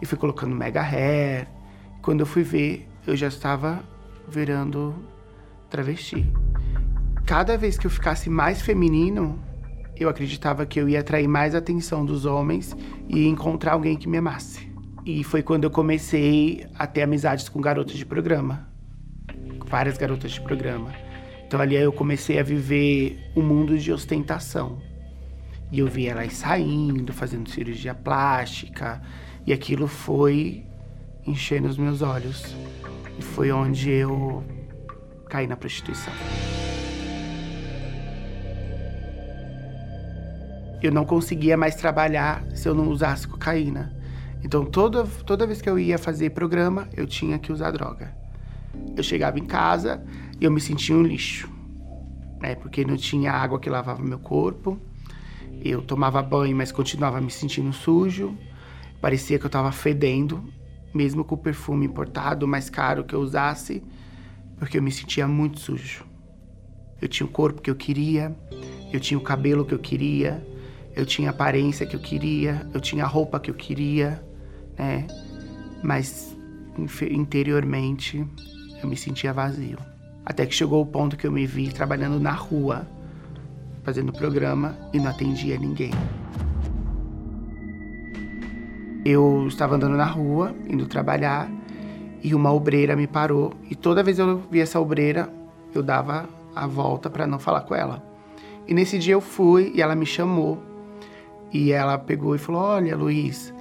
E fui colocando mega hair. Quando eu fui ver, eu já estava virando travesti. Cada vez que eu ficasse mais feminino, eu acreditava que eu ia atrair mais atenção dos homens e encontrar alguém que me amasse. E foi quando eu comecei a ter amizades com garotas de programa. Várias garotas de programa. Então ali eu comecei a viver um mundo de ostentação. E eu vi elas saindo, fazendo cirurgia plástica. E aquilo foi enchendo os meus olhos. E foi onde eu caí na prostituição. Eu não conseguia mais trabalhar se eu não usasse cocaína. Então toda, toda vez que eu ia fazer programa, eu tinha que usar droga. Eu chegava em casa e eu me sentia um lixo, né? Porque não tinha água que lavava meu corpo. Eu tomava banho, mas continuava me sentindo sujo. Parecia que eu estava fedendo, mesmo com o perfume importado mais caro que eu usasse, porque eu me sentia muito sujo. Eu tinha o corpo que eu queria, eu tinha o cabelo que eu queria, eu tinha a aparência que eu queria, eu tinha a roupa que eu queria né? Mas interiormente eu me sentia vazio. Até que chegou o ponto que eu me vi trabalhando na rua, fazendo programa e não atendia ninguém. Eu estava andando na rua, indo trabalhar, e uma obreira me parou. E toda vez eu via essa obreira, eu dava a volta para não falar com ela. E nesse dia eu fui e ela me chamou. E ela pegou e falou: Olha, Luiz,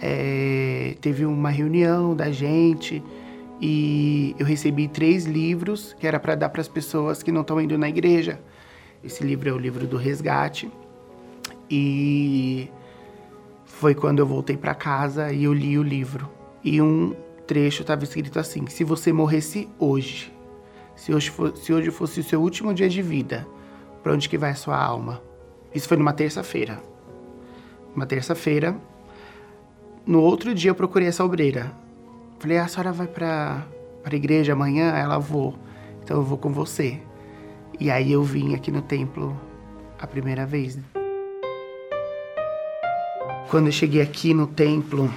é, teve uma reunião da gente e eu recebi três livros que era para dar para as pessoas que não estão indo na igreja. Esse livro é o livro do resgate e foi quando eu voltei para casa e eu li o livro e um trecho estava escrito assim: se você morresse hoje, se hoje, for, se hoje fosse o seu último dia de vida, para onde que vai a sua alma? Isso foi numa terça-feira. Uma terça-feira no outro dia eu procurei essa obreira. Falei, a senhora vai para a igreja amanhã? Ela, vou. Então eu vou com você. E aí eu vim aqui no templo a primeira vez. Quando eu cheguei aqui no templo,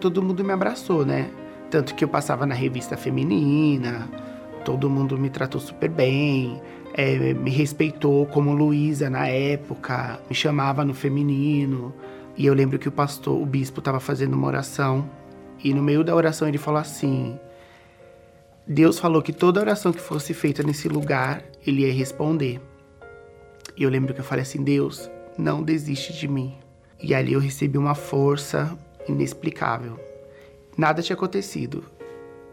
todo mundo me abraçou, né? Tanto que eu passava na revista feminina, todo mundo me tratou super bem, é, me respeitou como Luísa na época, me chamava no feminino. E eu lembro que o pastor, o bispo, estava fazendo uma oração e no meio da oração ele falou assim: Deus falou que toda oração que fosse feita nesse lugar, ele ia responder. E eu lembro que eu falei assim: Deus, não desiste de mim. E ali eu recebi uma força inexplicável. Nada tinha acontecido,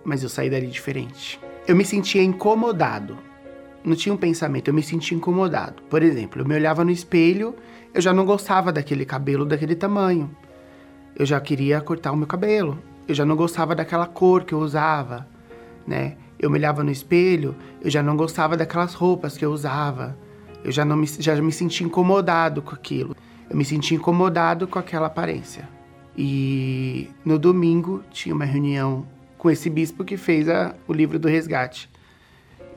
mas eu saí dali diferente. Eu me sentia incomodado. Não tinha um pensamento, eu me sentia incomodado. Por exemplo, eu me olhava no espelho eu já não gostava daquele cabelo daquele tamanho. Eu já queria cortar o meu cabelo. Eu já não gostava daquela cor que eu usava, né? Eu me olhava no espelho, eu já não gostava daquelas roupas que eu usava. Eu já não me, já me sentia incomodado com aquilo. Eu me sentia incomodado com aquela aparência. E no domingo tinha uma reunião com esse bispo que fez a, o livro do resgate.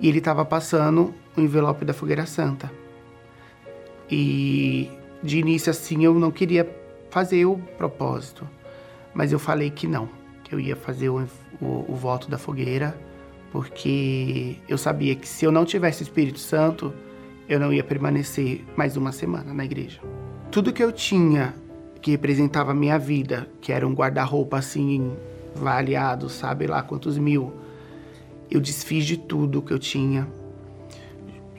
E ele estava passando o envelope da fogueira santa. E de início assim eu não queria fazer o propósito, mas eu falei que não, que eu ia fazer o, o, o voto da fogueira, porque eu sabia que se eu não tivesse o Espírito Santo, eu não ia permanecer mais uma semana na igreja. Tudo que eu tinha que representava a minha vida, que era um guarda-roupa assim, avaliado, sabe lá quantos mil, eu desfiz de tudo que eu tinha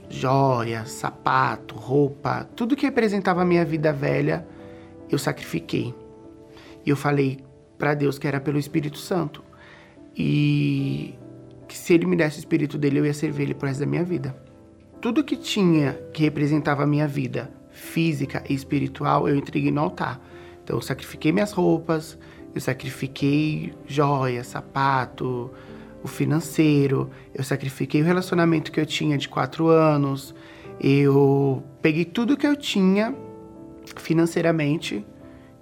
joia, sapato, roupa, tudo que representava a minha vida velha, eu sacrifiquei. E eu falei para Deus que era pelo Espírito Santo. E que se ele me desse o espírito dele, eu ia servir ele pro resto da minha vida. Tudo que tinha que representava a minha vida física e espiritual, eu entreguei no altar. Então eu sacrifiquei minhas roupas, eu sacrifiquei joia, sapato, o financeiro, eu sacrifiquei o relacionamento que eu tinha de quatro anos, eu peguei tudo que eu tinha financeiramente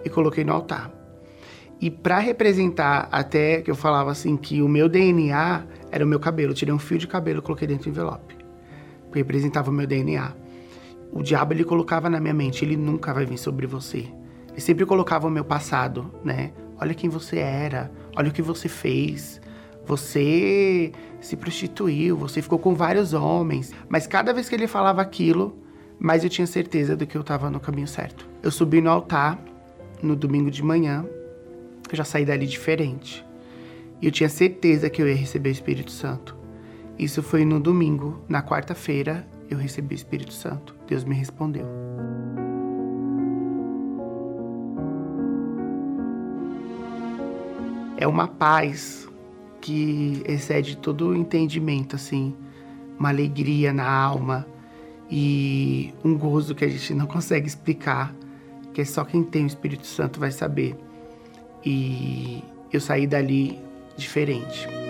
e coloquei no altar. E para representar até que eu falava assim que o meu DNA era o meu cabelo, eu tirei um fio de cabelo e coloquei dentro do envelope. Representava o meu DNA. O diabo ele colocava na minha mente, ele nunca vai vir sobre você. Ele sempre colocava o meu passado, né? Olha quem você era, olha o que você fez. Você se prostituiu, você ficou com vários homens. Mas cada vez que ele falava aquilo, mais eu tinha certeza do que eu estava no caminho certo. Eu subi no altar no domingo de manhã, eu já saí dali diferente. E eu tinha certeza que eu ia receber o Espírito Santo. Isso foi no domingo. Na quarta-feira, eu recebi o Espírito Santo. Deus me respondeu. É uma paz que excede todo o entendimento, assim, uma alegria na alma e um gozo que a gente não consegue explicar, que é só quem tem o Espírito Santo vai saber. E eu saí dali diferente.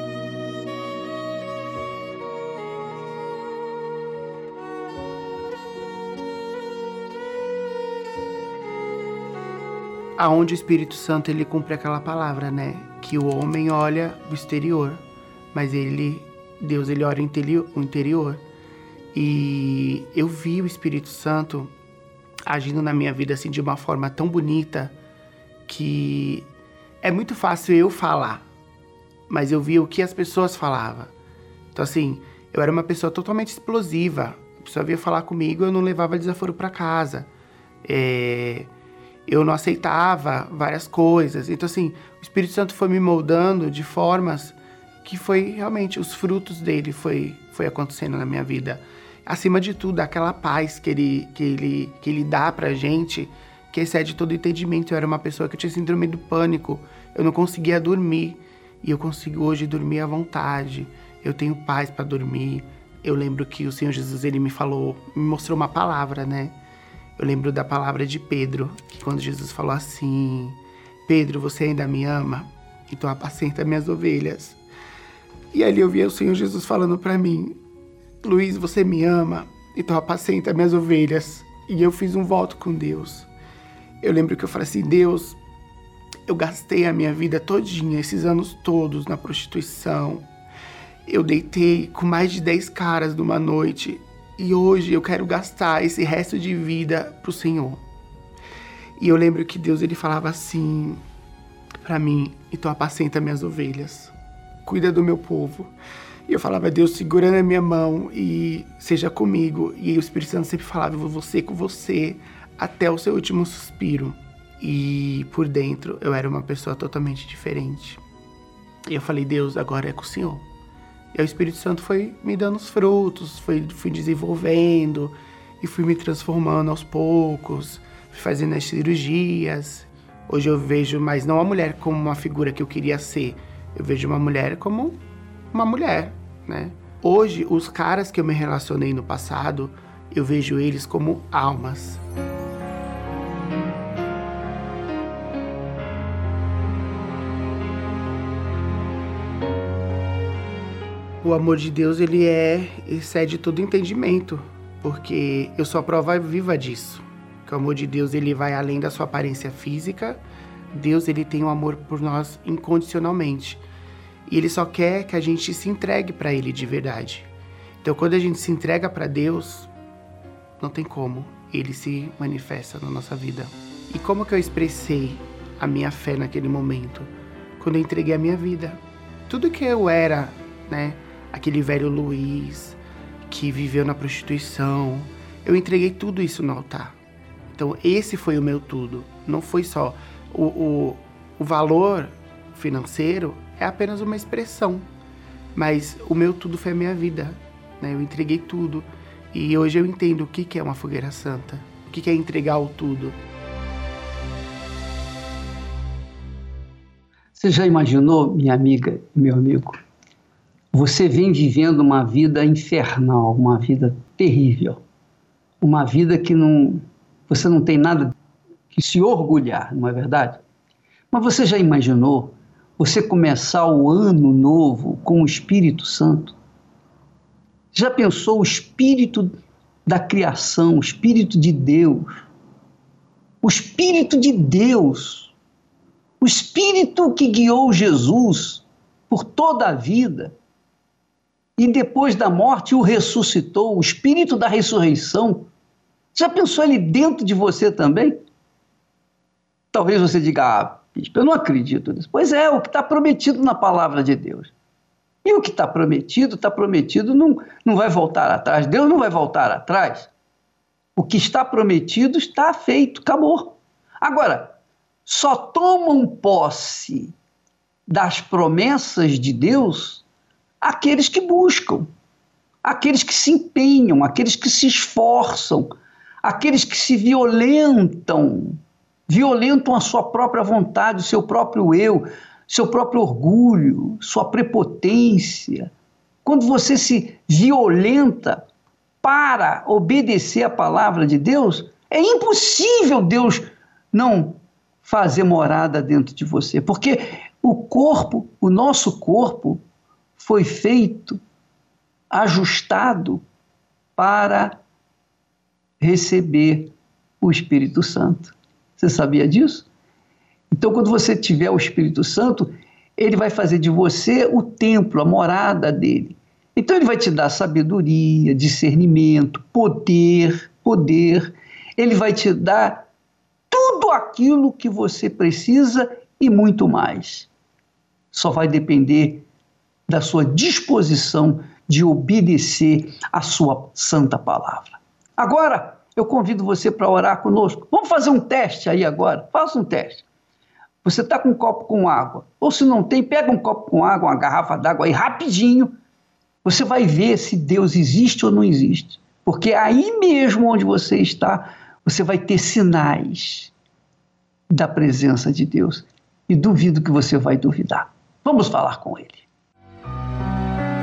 Aonde o Espírito Santo ele cumpre aquela palavra, né? Que o homem olha o exterior, mas ele, Deus, ele olha o interior. E eu vi o Espírito Santo agindo na minha vida assim de uma forma tão bonita que é muito fácil eu falar, mas eu via o que as pessoas falavam. Então, assim, eu era uma pessoa totalmente explosiva. A pessoa vinha falar comigo, eu não levava desaforo para casa. É... Eu não aceitava várias coisas. Então, assim, o Espírito Santo foi me moldando de formas que foi realmente os frutos dele foi, foi acontecendo na minha vida. Acima de tudo, aquela paz que ele, que ele, que ele dá pra gente que excede todo entendimento. Eu era uma pessoa que tinha síndrome do pânico, eu não conseguia dormir e eu consigo hoje dormir à vontade. Eu tenho paz para dormir. Eu lembro que o Senhor Jesus ele me falou, me mostrou uma palavra, né? Eu lembro da palavra de Pedro, que quando Jesus falou assim: Pedro, você ainda me ama? Então apacenta minhas ovelhas. E ali eu via o Senhor Jesus falando para mim: Luiz, você me ama? Então apacenta minhas ovelhas. E eu fiz um voto com Deus. Eu lembro que eu falei assim: Deus, eu gastei a minha vida todinha, esses anos todos, na prostituição. Eu deitei com mais de 10 caras numa noite e hoje eu quero gastar esse resto de vida pro Senhor. E eu lembro que Deus ele falava assim para mim: então apacenta minhas ovelhas, cuida do meu povo. E eu falava, Deus, segura na minha mão e seja comigo. E o Espírito Santo sempre falava, vou ser com você até o seu último suspiro. E por dentro eu era uma pessoa totalmente diferente. E eu falei, Deus, agora é com o Senhor. E o Espírito Santo foi me dando os frutos, foi, fui desenvolvendo e fui me transformando aos poucos, fui fazendo as cirurgias. Hoje eu vejo mais não a mulher como uma figura que eu queria ser, eu vejo uma mulher como uma mulher, né? Hoje, os caras que eu me relacionei no passado, eu vejo eles como almas. O amor de Deus ele é excede todo entendimento, porque eu sou a prova viva disso. Que o amor de Deus ele vai além da sua aparência física. Deus ele tem um amor por nós incondicionalmente. E ele só quer que a gente se entregue para ele de verdade. Então quando a gente se entrega para Deus, não tem como ele se manifesta na nossa vida. E como que eu expressei a minha fé naquele momento? Quando eu entreguei a minha vida. Tudo que eu era, né? Aquele velho Luiz que viveu na prostituição. Eu entreguei tudo isso no altar. Então, esse foi o meu tudo. Não foi só o, o, o valor financeiro, é apenas uma expressão. Mas o meu tudo foi a minha vida. Né? Eu entreguei tudo. E hoje eu entendo o que, que é uma fogueira santa. O que, que é entregar o tudo. Você já imaginou, minha amiga meu amigo, você vem vivendo uma vida infernal, uma vida terrível, uma vida que não, você não tem nada que se orgulhar, não é verdade? Mas você já imaginou você começar o ano novo com o Espírito Santo? Já pensou o Espírito da criação, o Espírito de Deus? O Espírito de Deus, o Espírito que guiou Jesus por toda a vida e depois da morte o ressuscitou, o Espírito da ressurreição. Já pensou ele dentro de você também? Talvez você diga, ah, eu não acredito nisso. Pois é, o que está prometido na palavra de Deus. E o que está prometido, está prometido, não, não vai voltar atrás. Deus não vai voltar atrás. O que está prometido está feito, acabou. Agora, só tomam posse das promessas de Deus aqueles que buscam, aqueles que se empenham, aqueles que se esforçam, aqueles que se violentam violentam a sua própria vontade, o seu próprio eu, seu próprio orgulho, sua prepotência. Quando você se violenta para obedecer a palavra de Deus, é impossível Deus não fazer morada dentro de você, porque o corpo, o nosso corpo, foi feito, ajustado para receber o Espírito Santo. Você sabia disso? Então, quando você tiver o Espírito Santo, ele vai fazer de você o templo, a morada dele. Então, ele vai te dar sabedoria, discernimento, poder, poder. Ele vai te dar tudo aquilo que você precisa e muito mais. Só vai depender da sua disposição de obedecer a sua santa palavra. Agora, eu convido você para orar conosco. Vamos fazer um teste aí agora. Faça um teste. Você está com um copo com água. Ou se não tem, pega um copo com água, uma garrafa d'água aí rapidinho. Você vai ver se Deus existe ou não existe. Porque aí mesmo onde você está, você vai ter sinais da presença de Deus. E duvido que você vai duvidar. Vamos falar com Ele.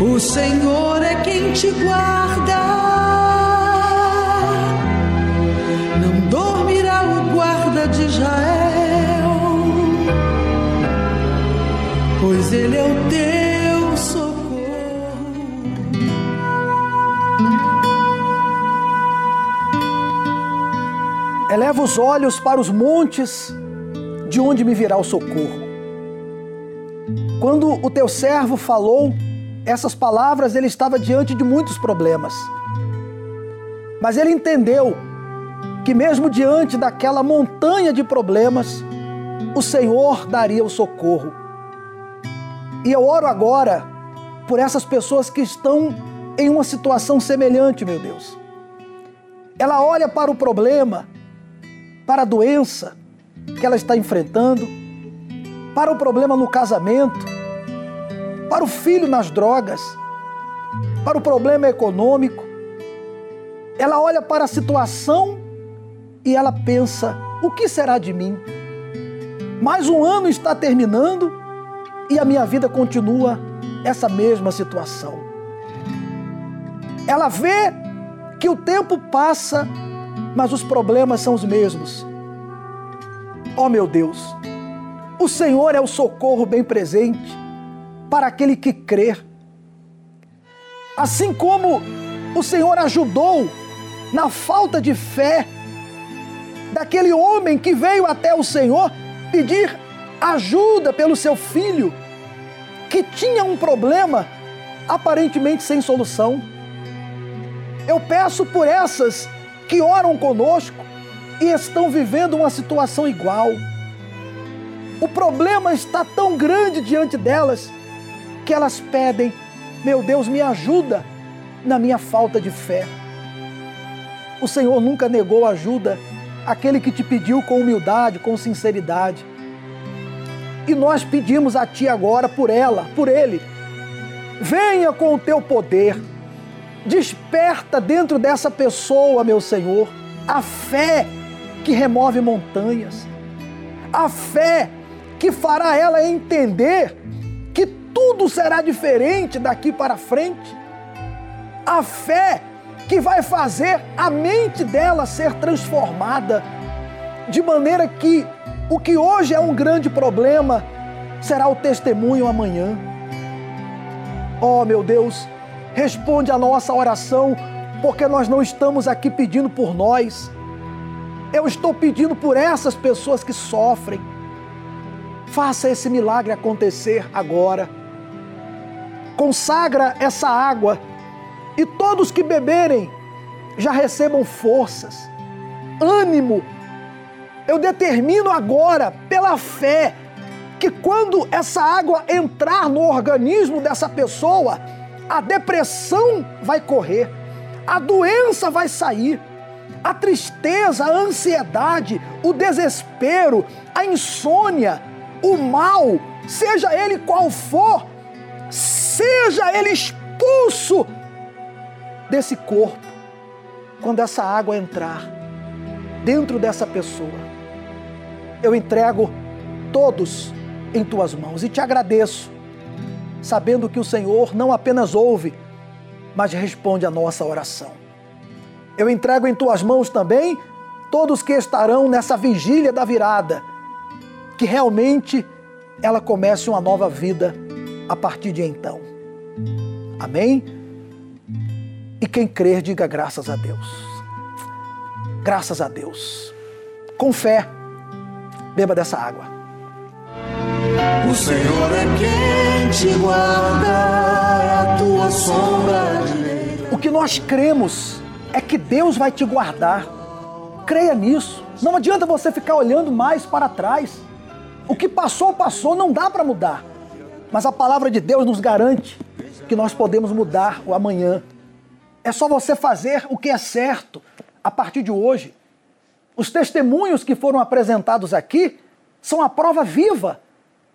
O Senhor é quem te guarda. de Israel, pois Ele é o teu socorro. Eleva os olhos para os montes, de onde me virá o socorro. Quando o teu servo falou essas palavras, ele estava diante de muitos problemas. Mas ele entendeu que, mesmo diante daquela montanha de problemas, o Senhor daria o socorro. E eu oro agora por essas pessoas que estão em uma situação semelhante, meu Deus. Ela olha para o problema, para a doença que ela está enfrentando, para o problema no casamento, para o filho nas drogas, para o problema econômico. Ela olha para a situação e ela pensa: o que será de mim? Mais um ano está terminando e a minha vida continua essa mesma situação. Ela vê que o tempo passa, mas os problemas são os mesmos. Oh meu Deus, o Senhor é o socorro bem presente para aquele que crê. Assim como o Senhor ajudou na falta de fé daquele homem que veio até o Senhor pedir ajuda pelo seu filho, que tinha um problema aparentemente sem solução. Eu peço por essas que oram conosco e estão vivendo uma situação igual. O problema está tão grande diante delas que elas pedem: Meu Deus, me ajuda na minha falta de fé. O Senhor nunca negou ajuda aquele que te pediu com humildade, com sinceridade. E nós pedimos a Ti agora por ela, por ele. Venha com o teu poder, desperta dentro dessa pessoa, meu Senhor, a fé que remove montanhas, a fé que fará ela entender tudo será diferente daqui para frente, a fé que vai fazer a mente dela ser transformada, de maneira que o que hoje é um grande problema será o testemunho amanhã. Oh, meu Deus, responde a nossa oração, porque nós não estamos aqui pedindo por nós. Eu estou pedindo por essas pessoas que sofrem. Faça esse milagre acontecer agora. Consagra essa água e todos que beberem já recebam forças, ânimo. Eu determino agora, pela fé, que quando essa água entrar no organismo dessa pessoa, a depressão vai correr, a doença vai sair, a tristeza, a ansiedade, o desespero, a insônia, o mal, seja ele qual for, seja ele expulso desse corpo quando essa água entrar dentro dessa pessoa eu entrego todos em tuas mãos e te agradeço, sabendo que o Senhor não apenas ouve, mas responde a nossa oração. Eu entrego em tuas mãos também todos que estarão nessa vigília da virada, que realmente ela comece uma nova vida a partir de então. Amém? E quem crer, diga graças a Deus. Graças a Deus. Com fé Beba dessa água. O Senhor é quem te guarda, é a tua sombra direita. O que nós cremos é que Deus vai te guardar. Creia nisso. Não adianta você ficar olhando mais para trás. O que passou, passou, não dá para mudar. Mas a palavra de Deus nos garante que nós podemos mudar o amanhã. É só você fazer o que é certo a partir de hoje. Os testemunhos que foram apresentados aqui são a prova viva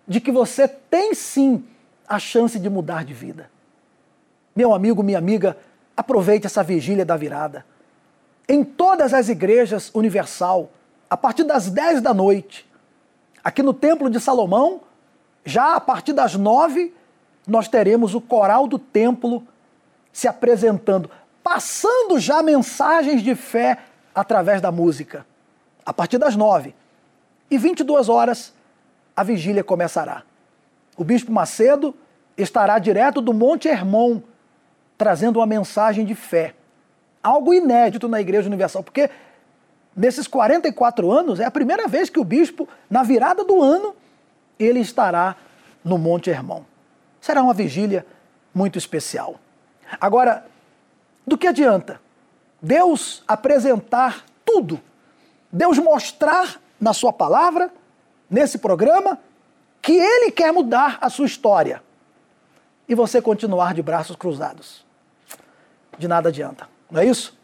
de que você tem sim a chance de mudar de vida. Meu amigo, minha amiga, aproveite essa vigília da virada. Em todas as igrejas universal, a partir das 10 da noite, aqui no Templo de Salomão, já a partir das 9, nós teremos o coral do templo se apresentando, passando já mensagens de fé através da música. A partir das nove e 22 horas, a vigília começará. O bispo Macedo estará direto do Monte Hermon, trazendo uma mensagem de fé. Algo inédito na Igreja Universal, porque nesses 44 anos é a primeira vez que o bispo, na virada do ano, ele estará no Monte Hermon. Será uma vigília muito especial. Agora, do que adianta Deus apresentar tudo, Deus mostrar na sua palavra, nesse programa, que Ele quer mudar a sua história e você continuar de braços cruzados? De nada adianta, não é isso?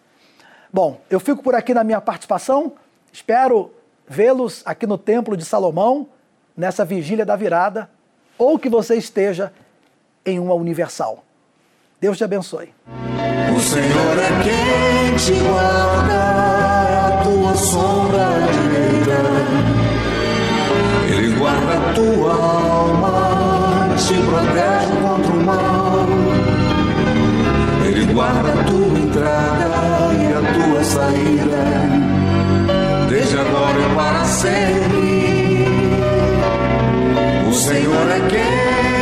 Bom, eu fico por aqui na minha participação, espero vê-los aqui no Templo de Salomão, nessa vigília da virada, ou que você esteja em uma universal. Deus te abençoe. O Senhor é quem te guarda, a tua sombra direita. Ele guarda a tua alma, te protege contra o mal. Ele guarda a tua entrada e a tua saída, desde agora e para sempre. O Senhor é quem